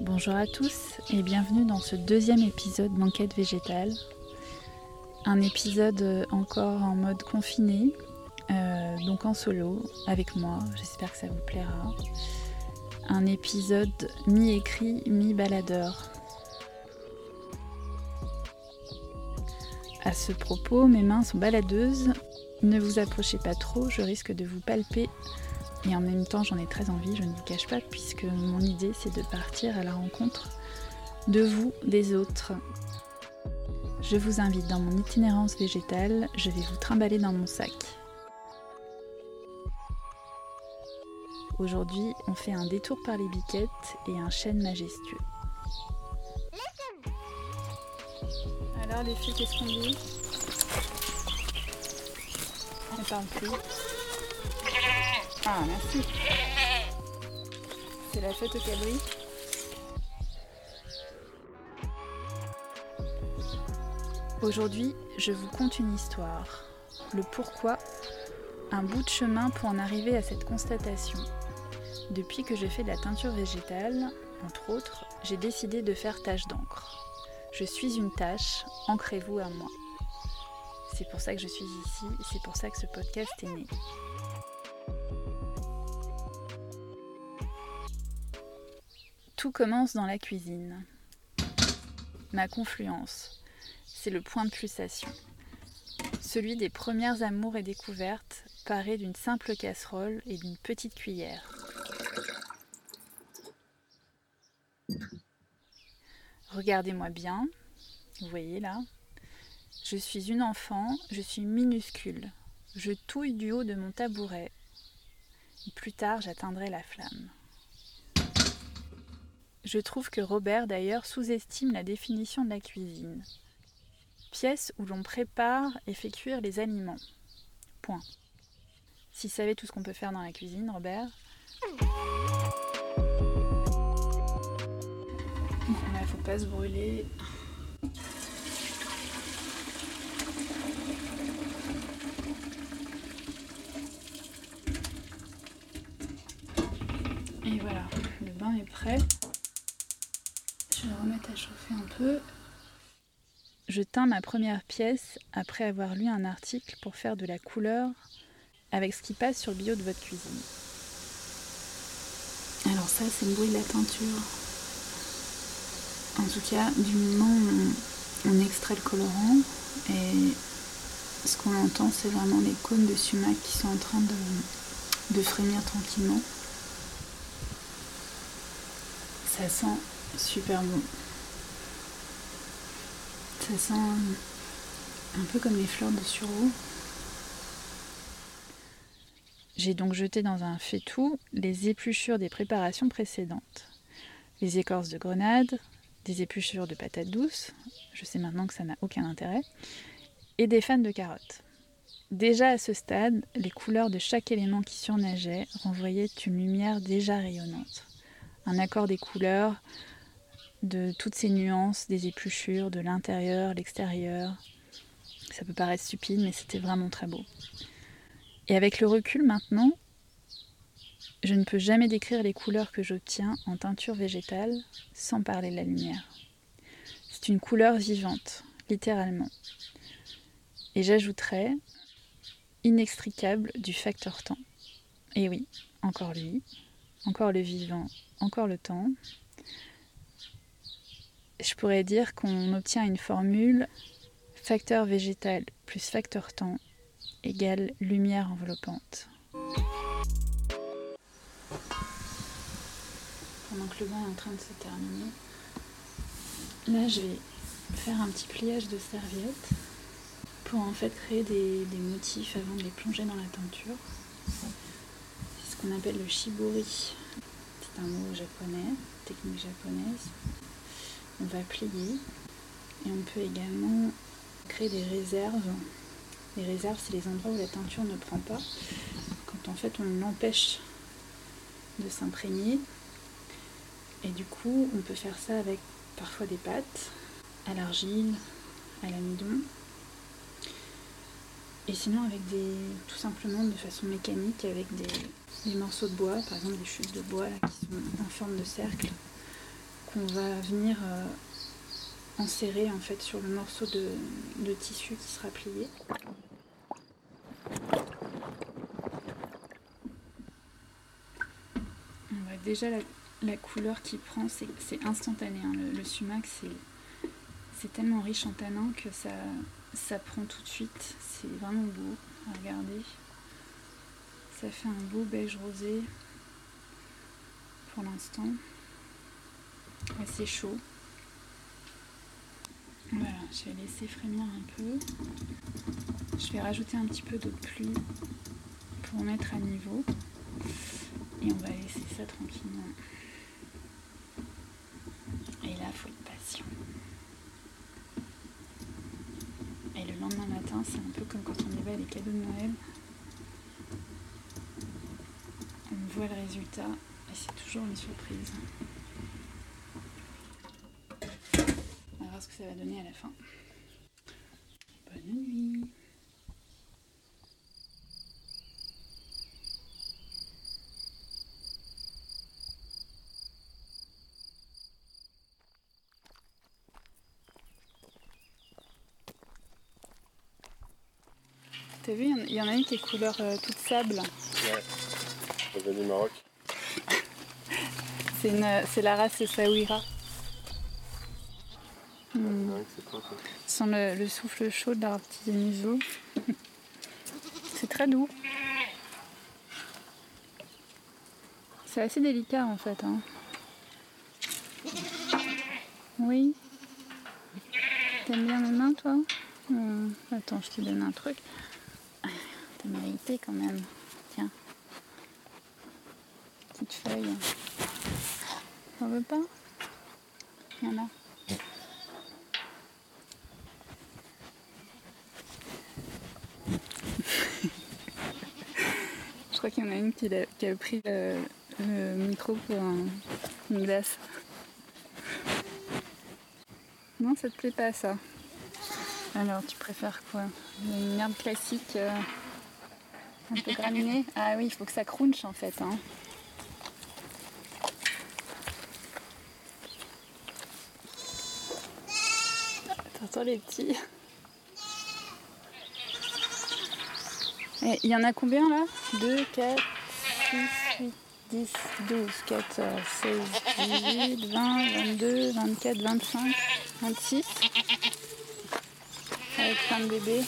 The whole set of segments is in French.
Bonjour à tous et bienvenue dans ce deuxième épisode d'Enquête végétale. Un épisode encore en mode confiné, euh, donc en solo, avec moi, j'espère que ça vous plaira. Un épisode mi-écrit, mi-baladeur. À ce propos, mes mains sont baladeuses. Ne vous approchez pas trop, je risque de vous palper et en même temps, j'en ai très envie, je ne vous cache pas, puisque mon idée, c'est de partir à la rencontre de vous, des autres. Je vous invite dans mon itinérance végétale, je vais vous trimballer dans mon sac. Aujourd'hui, on fait un détour par les biquettes et un chêne majestueux. Alors les filles, qu'est-ce qu'on dit? On parle plus. Ah, merci. C'est la fête au cabri. Aujourd'hui, je vous conte une histoire. Le pourquoi, un bout de chemin pour en arriver à cette constatation. Depuis que je fais de la teinture végétale, entre autres, j'ai décidé de faire tache d'encre. Je suis une tâche, ancrez-vous à moi. C'est pour ça que je suis ici, c'est pour ça que ce podcast est né. Tout commence dans la cuisine. Ma confluence, c'est le point de pulsation. Celui des premières amours et découvertes, paré d'une simple casserole et d'une petite cuillère. Regardez-moi bien, vous voyez là? Je suis une enfant, je suis minuscule. Je touille du haut de mon tabouret. plus tard, j'atteindrai la flamme. Je trouve que Robert d'ailleurs sous-estime la définition de la cuisine. Pièce où l'on prépare et fait cuire les aliments. Point. S'il savait tout ce qu'on peut faire dans la cuisine, Robert. Il faut pas se brûler. Et voilà, le bain est prêt. Je vais remettre à chauffer un peu. Je teins ma première pièce après avoir lu un article pour faire de la couleur avec ce qui passe sur le bio de votre cuisine. Alors ça, c'est le bruit de la teinture. En tout cas, du moment où on, extrait le colorant et ce qu'on entend, c'est vraiment les cônes de sumac qui sont en train de, de frémir tranquillement. Ça sent super bon. Ça sent un peu comme les fleurs de sureau. J'ai donc jeté dans un faitout les épluchures des préparations précédentes. Les écorces de grenade, des épluchures de patates douces, je sais maintenant que ça n'a aucun intérêt, et des fans de carottes. Déjà à ce stade, les couleurs de chaque élément qui surnageait renvoyaient une lumière déjà rayonnante. Un accord des couleurs, de toutes ces nuances, des épluchures, de l'intérieur, l'extérieur. Ça peut paraître stupide, mais c'était vraiment très beau. Et avec le recul maintenant, je ne peux jamais décrire les couleurs que j'obtiens en teinture végétale sans parler de la lumière. C'est une couleur vivante, littéralement. Et j'ajouterais inextricable du facteur temps. Et oui, encore lui, encore le vivant, encore le temps, je pourrais dire qu'on obtient une formule facteur végétal plus facteur temps égale lumière enveloppante. Pendant que le bain est en train de se terminer, là je vais faire un petit pliage de serviette pour en fait créer des, des motifs avant de les plonger dans la teinture. C'est ce qu'on appelle le shibori. C'est un mot japonais, technique japonaise on va plier et on peut également créer des réserves. Les réserves, c'est les endroits où la teinture ne prend pas, quand en fait on l'empêche de s'imprégner. Et du coup, on peut faire ça avec parfois des pâtes, à l'argile, à l'amidon. Et sinon avec des. tout simplement de façon mécanique avec des, morceaux de bois, par exemple des chutes de bois qui sont en forme de cercle qu'on va venir euh, enserrer en fait sur le morceau de, tissu qui sera plié. Déjà la, couleur qui prend, c'est instantané. hein. Le, sumac, c'est c'est tellement riche en tanins que ça, ça prend tout de suite. C'est vraiment beau à regarder. Ça fait un beau beige rosé pour l'instant. Assez chaud. Voilà, je vais laisser frémir un peu. Je vais rajouter un petit peu d'eau de pluie pour mettre à niveau. Et on va laisser ça tranquillement. Et là, faut être patient. Et le lendemain matin, c'est un peu comme quand on évalue les cadeaux de Noël. On voit le résultat et c'est toujours une surprise. On va voir ce que ça va donner à la fin. Bonne nuit. T'as vu, il y en- il y en a une qui est couleur euh, toute sable. Ouais. Du Maroc. C'est une- c'est la race Saouira. Sans le, le souffle chaud de leur petit museau. C'est très doux. C'est assez délicat en fait. hein. Oui. T'aimes bien mes mains toi? Hmm, Attends, je te donne un truc. T'as mérité quand même. Tiens. Petite feuille. T'en veux pas? Il y en a. Je crois qu'il y en a une qui a, qui a pris le, le micro pour un- une glace. Non, ça te plaît pas ça Alors, tu préfères quoi? Une herbe classique euh, un peu graminée? Ah oui, il faut que ça crunche en fait. Hein. T'entends les petits Il y en a combien là? 2, 4, 6, 8, 10, 12, 14, 16, 18, 20, 22, 24, 25, 26. Avec plein de bébés.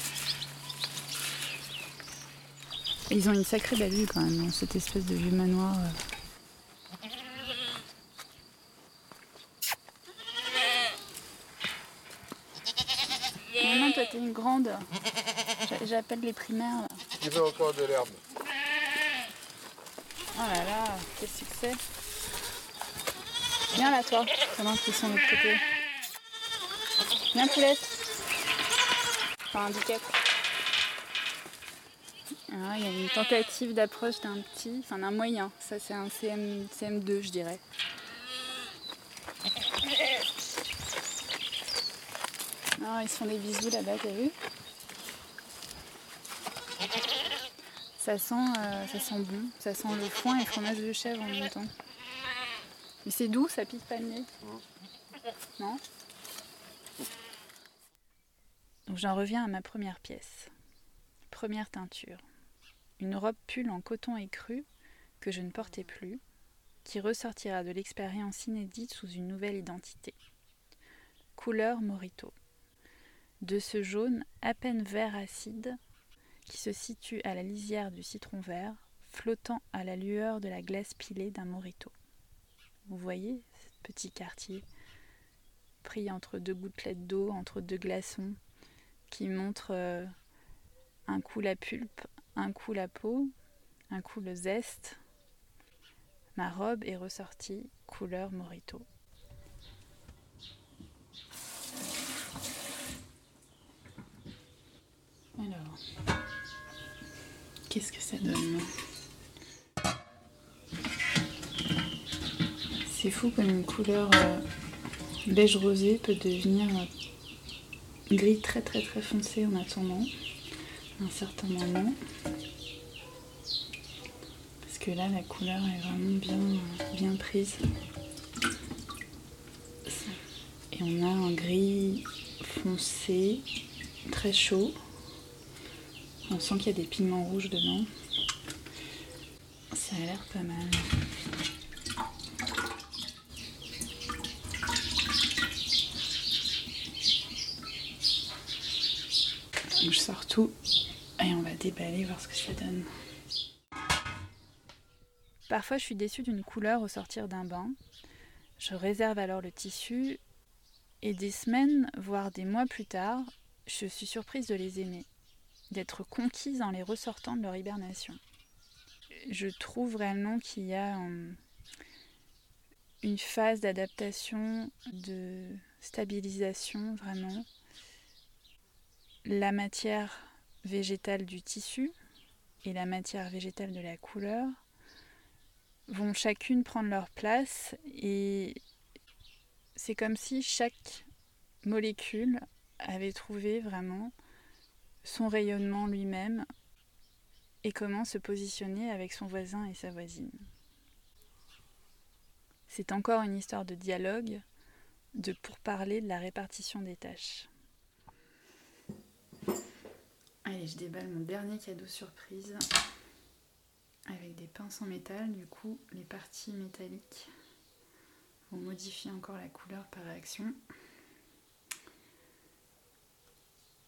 Ils ont une sacrée belle vue quand même, dans cette espèce de vieux manoir. euh. Maintenant, toi, t'es une grande. J'a- J'appelle les primaires. Qui veut encore de l'herbe Oh là là, quel succès. Viens là, toi, pendant qu'ils sont de l'autre côté. Viens, poulette. Enfin, handicap. Ah, il y a une tentative d'approche d'un petit, enfin d'un moyen. Ça, c'est un CM, CM2, je dirais. Ah, ils se font des bisous là-bas, t'as vu? Ça sent, euh, ça sent bon, ça sent le foin et le fromage de chèvre en même temps. Mais c'est doux, ça pique pas le nez. Non Donc j'en reviens à ma première pièce. Première teinture. Une robe pull en coton écru que je ne portais plus, qui ressortira de l'expérience inédite sous une nouvelle identité. Couleur Morito. De ce jaune à peine vert acide qui se situe à la lisière du citron vert, flottant à la lueur de la glace pilée d'un morito. Vous voyez ce petit quartier pris entre deux gouttelettes d'eau, entre deux glaçons, qui montre euh, un coup la pulpe, un coup la peau, un coup le zeste. Ma robe est ressortie couleur morito. Qu'est-ce que ça donne C'est fou comme une couleur euh, beige rosé peut devenir euh, gris très très très foncé en attendant un certain moment. Parce que là la couleur est vraiment bien, bien prise. Et on a un gris foncé, très chaud. On sent qu'il y a des pigments rouges dedans. Ça a l'air pas mal. Je sors tout et on va déballer, voir ce que ça donne. Parfois je suis déçue d'une couleur au sortir d'un bain. Je réserve alors le tissu et des semaines, voire des mois plus tard, je suis surprise de les aimer, d'être conquise en les ressortant de leur hibernation. Je trouve réellement qu'il y a euh, une phase d'adaptation, de stabilisation vraiment. La matière végétale du tissu et la matière végétale de la couleur vont chacune prendre leur place et c'est comme si chaque molécule avait trouvé vraiment son rayonnement lui-même et comment se positionner avec son voisin et sa voisine. C'est encore une histoire de dialogue, de pourparler de la répartition des tâches. Allez, je déballe mon dernier cadeau surprise avec des pinces en métal. Du coup, les parties métalliques vont modifier encore la couleur par réaction.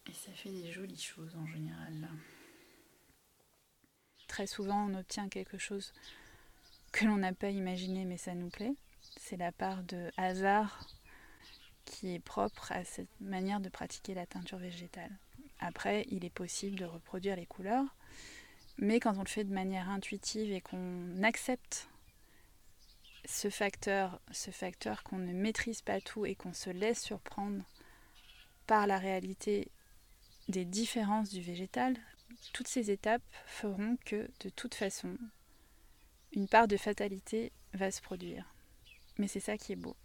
Et ça fait des jolies choses en général. Très souvent, on obtient quelque chose que l'on n'a pas imaginé, mais ça nous plaît. C'est la part de hasard qui est propre à cette manière de pratiquer la teinture végétale. Après, il est possible de reproduire les couleurs, mais quand on le fait de manière intuitive et qu'on accepte ce facteur, ce facteur qu'on ne maîtrise pas tout et qu'on se laisse surprendre par la réalité des différences du végétal, toutes ces étapes feront que de toute façon, une part de fatalité va se produire. Mais c'est ça qui est beau.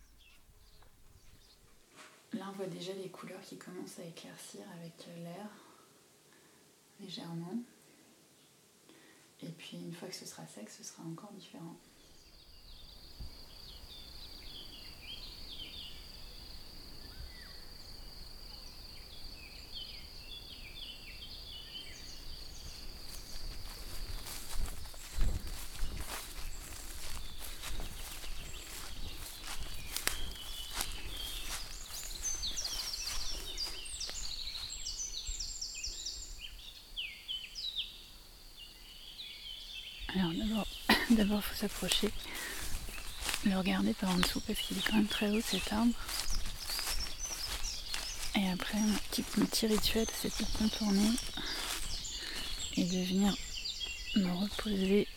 Là, on voit déjà les couleurs qui commencent à éclaircir avec l'air, légèrement. Et puis, une fois que ce sera sec, ce sera encore différent. Alors d'abord, d'abord faut s'approcher, le regarder par en dessous parce qu'il est quand même très haut cet arbre. Et après, mon petit, rituel, c'est de contourner et de venir me reposer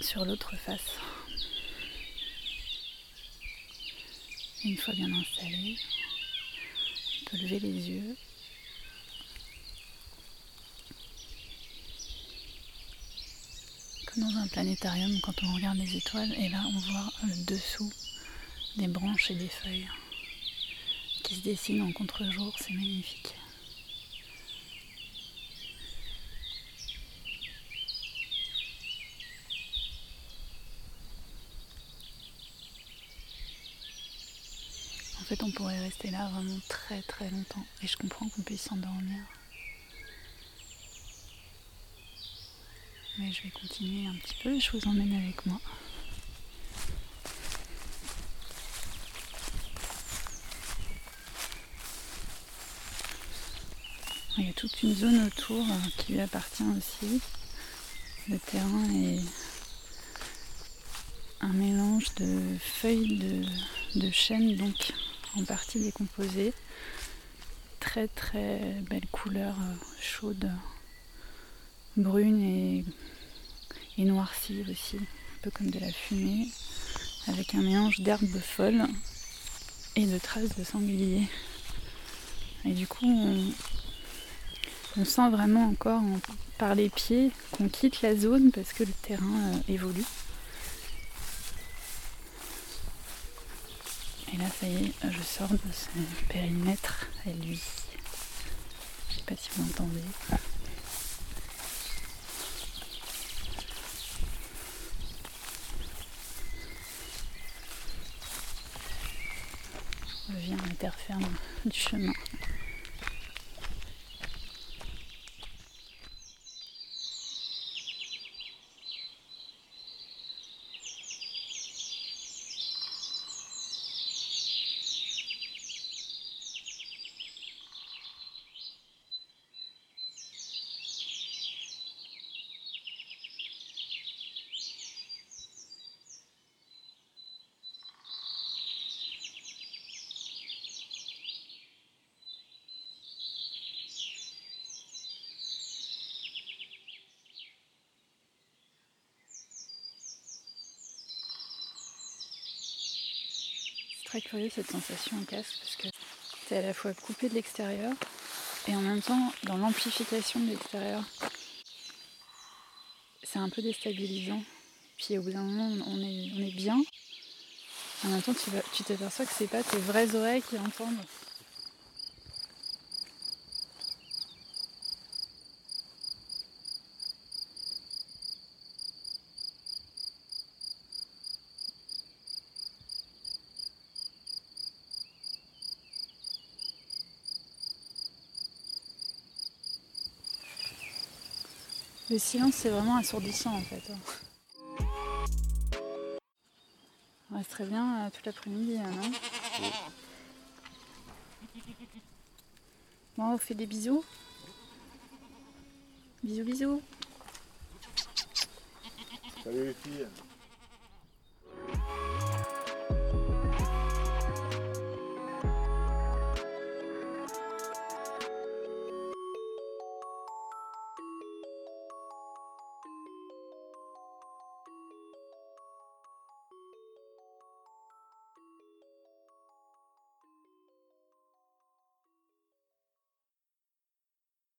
sur l'autre face. une fois bien installé, on peut lever les yeux dans un planétarium quand on regarde les étoiles et là on voit le dessous des branches et des feuilles qui se dessinent en contre-jour, c'est magnifique. En fait, on pourrait rester là vraiment très très longtemps et je comprends qu'on puisse s'endormir. Je vais continuer un petit peu je vous emmène avec moi. Il y a toute une zone autour euh, qui lui appartient aussi. Le terrain est un mélange de feuilles de, de chêne, donc en partie décomposées. Très très belle couleur euh, chaude brune et, et noircie aussi, un peu comme de la fumée, avec un mélange d'herbes folles et de traces de sanglier. Et du coup, on, sent vraiment encore par les pieds qu'on quitte la zone parce que le terrain euh, évolue. Et là, ça y est, je sors de ce périmètre à lui. Je sais pas si vous interfère du chemin. Très curieux cette sensation en casque parce que tu es à la fois coupé de l'extérieur et en même temps dans l'amplification de l'extérieur. C'est un peu déstabilisant. Puis au bout d'un moment on est, on est bien. En même temps tu, tu t'aperçois que c'est pas tes vraies oreilles qui entendent. Le silence, c'est vraiment assourdissant en fait. On reste très bien euh, toute l'après-midi, non Bon, on fait des bisous. Bisous, bisous. Salut les filles.